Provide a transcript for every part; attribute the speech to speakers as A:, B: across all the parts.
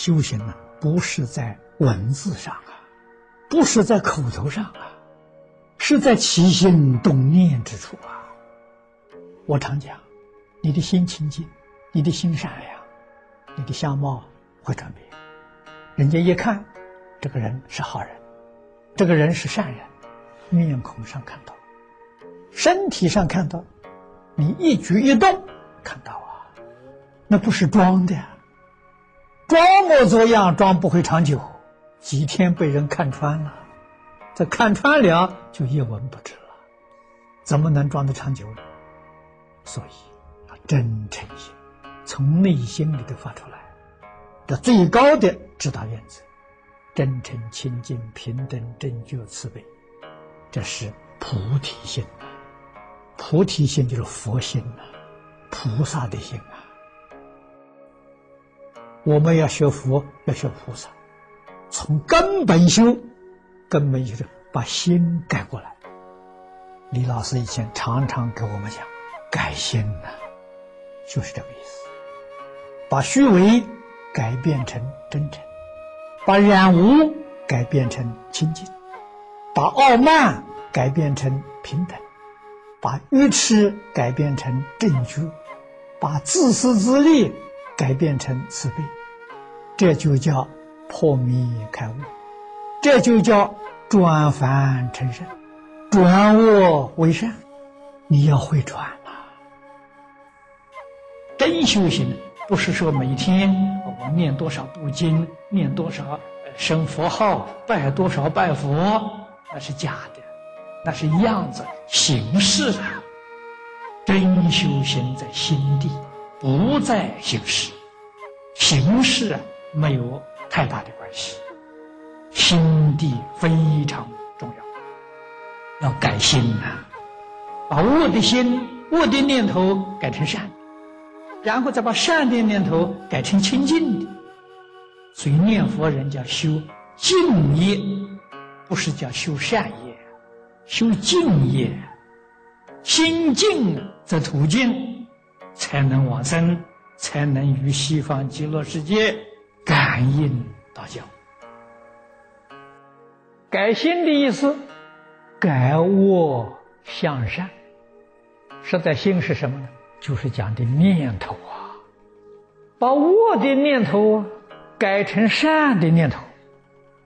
A: 修行呢，不是在文字上啊，不是在口头上啊，是在起心动念之处啊。我常讲，你的心清净，你的心善良，你的相貌会转变。人家一看，这个人是好人，这个人是善人，面孔上看到，身体上看到，你一举一动看到啊，那不是装的。装模作样，装不会长久，几天被人看穿了，这看穿了就一文不值了，怎么能装得长久呢？所以要真诚心，从内心里头发出来，这最高的指导原则：真诚、清净、平等、正觉、慈悲，这是菩提心。菩提心就是佛心呐，菩萨的心啊。我们要学佛，要学菩萨，从根本修，根本就是把心改过来。李老师以前常常给我们讲，改心呐，就是这个意思，把虚伪改变成真诚，把染污改变成清净，把傲慢改变成平等，把愚痴改变成正觉，把自私自利。改变成慈悲，这就叫破迷开悟，这就叫转凡成圣，转恶为善。你要会转呐！真修行不是说每天我念多少部经，念多少生佛号，拜多少拜佛，那是假的，那是样子形式啊。真修行在心地。不在形式，形式没有太大的关系，心地非常重要，要改心呐，把恶的心、恶的念头改成善，然后再把善的念头改成清净的。所以念佛人叫修净业，不是叫修善业，修净业，心净则土净。才能往生，才能与西方极乐世界感应道交。改心的意思，改恶向善。实在心是什么呢？就是讲的念头啊，把恶的念头改成善的念头，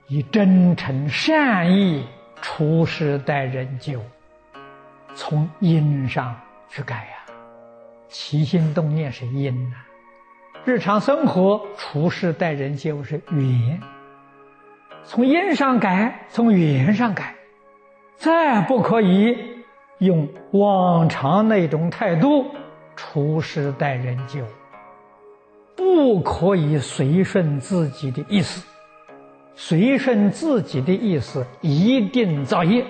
A: 以真诚善意处事待人接物，从因上去改呀。起心动念是因呐，日常生活处事待人接物是缘。从因上改，从缘上改，再不可以用往常那种态度处事待人接物，不可以随顺自己的意思，随顺自己的意思一定造业。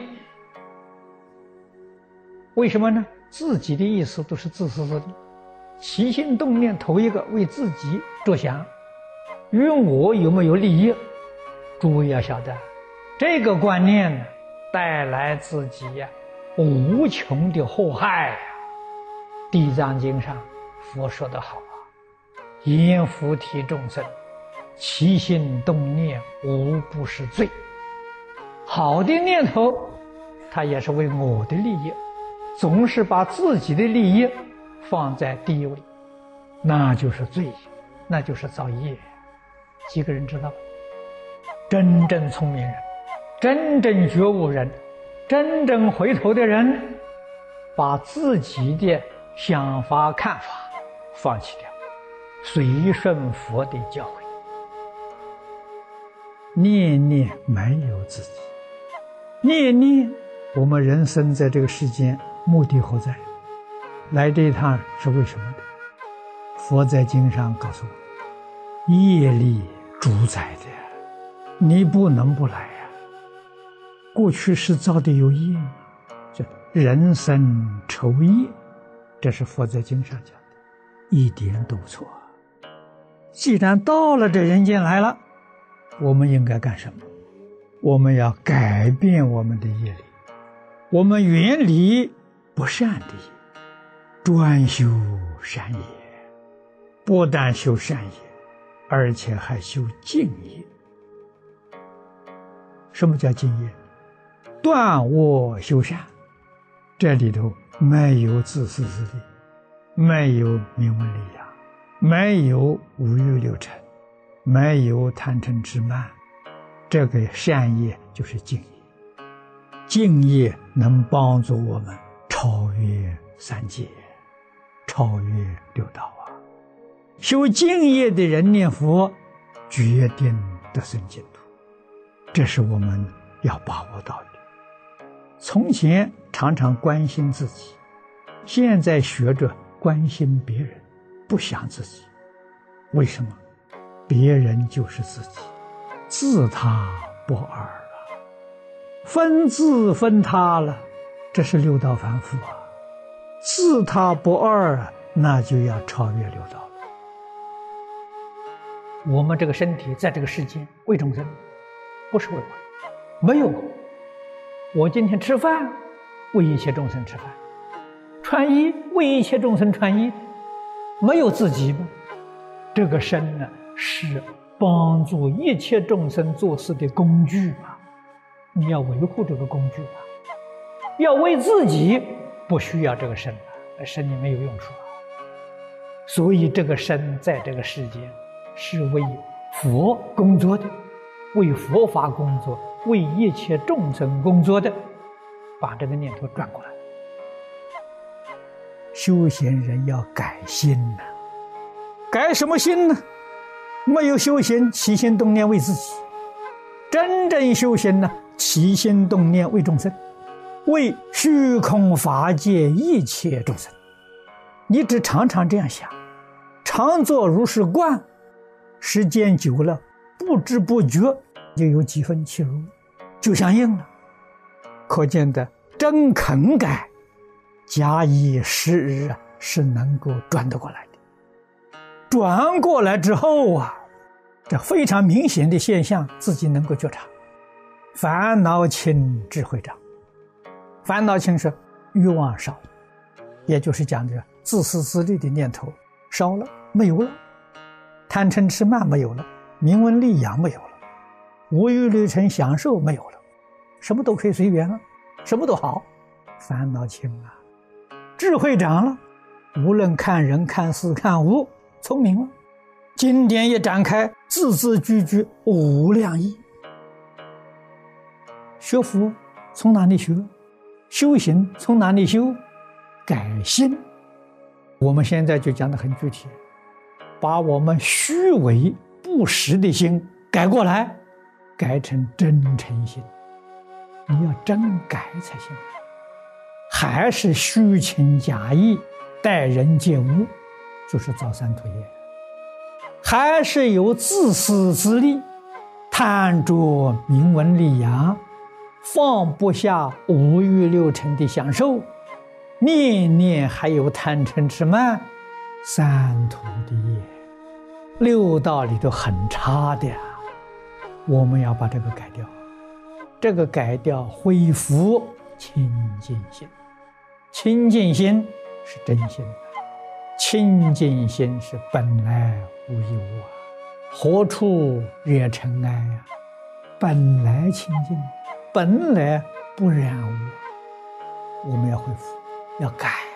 A: 为什么呢？自己的意思都是自私自利，起心动念头一个为自己着想，与我有没有利益？诸位要晓得，这个观念，带来自己呀无穷的祸害。地藏经上佛说的好啊：“阎浮提众生，起心动念无不是罪。”好的念头，它也是为我的利益。总是把自己的利益放在第一位，那就是罪，那就是造业。几个人知道？真正聪明人，真正觉悟人，真正回头的人，把自己的想法看法放弃掉，随顺佛的教诲，念念没有自己，念念我们人生在这个世间。目的何在？来这一趟是为什么的？佛在经上告诉我：业力主宰的，你不能不来呀。过去是造的有业，叫人生愁业，这是佛在经上讲的，一点都错。既然到了这人间来了，我们应该干什么？我们要改变我们的业力，我们远离。不善的，专修善业，不但修善业，而且还修敬业。什么叫敬业？断我修善，这里头没有自私自利，没有名闻利养，没有五欲六尘，没有贪嗔痴慢，这个善业就是敬业。敬业能帮助我们超越三界，超越六道啊！修敬业的人念佛，决定得生净土，这是我们要把握到的。从前常常关心自己，现在学着关心别人，不想自己。为什么？别人就是自己，自他不二。分自分他了，这是六道凡夫啊，自他不二，那就要超越六道了。我们这个身体在这个世间为众生，不是为我，没有。我今天吃饭，为一切众生吃饭；穿衣为一切众生穿衣，没有自己吗？这个身呢，是帮助一切众生做事的工具嘛。你要维护这个工具啊，要为自己不需要这个身了，身里没有用处。所以这个身在这个世间是为佛工作的，为佛法工作，为一切众生工作的。把这个念头转过来，修行人要改心呐，改什么心呢？没有修行，起心动念为自己；真正修行呢？起心动念为众生，为虚空法界一切众生。你只常常这样想，常做如是观，时间久了，不知不觉就有几分气入，就相应了。可见的真肯改，假以时日，是能够转得过来的。转过来之后啊，这非常明显的现象，自己能够觉察。烦恼轻，智慧长。烦恼轻是欲望少，也就是讲的自私自利的念头少了，没有了；贪嗔痴慢没有了，名闻利养没有了，无欲六尘享受没有了，什么都可以随缘了，什么都好，烦恼轻啊，智慧长了，无论看人、看事、看物，聪明了。经典一展开，字字句句无量义。学佛从哪里学？修行从哪里修？改心。我们现在就讲的很具体，把我们虚伪不实的心改过来，改成真诚心。你要真改才行。还是虚情假意待人接物，就是造三途业。还是有自私自利，贪着名闻利养。放不下五欲六尘的享受，念念还有贪嗔痴慢，三途的业，六道里头很差的，我们要把这个改掉。这个改掉，恢复清净心。清净心是真心，清净心是本来无一物啊，何处惹尘埃呀？本来清净。本来不染污，我们要恢复，要改。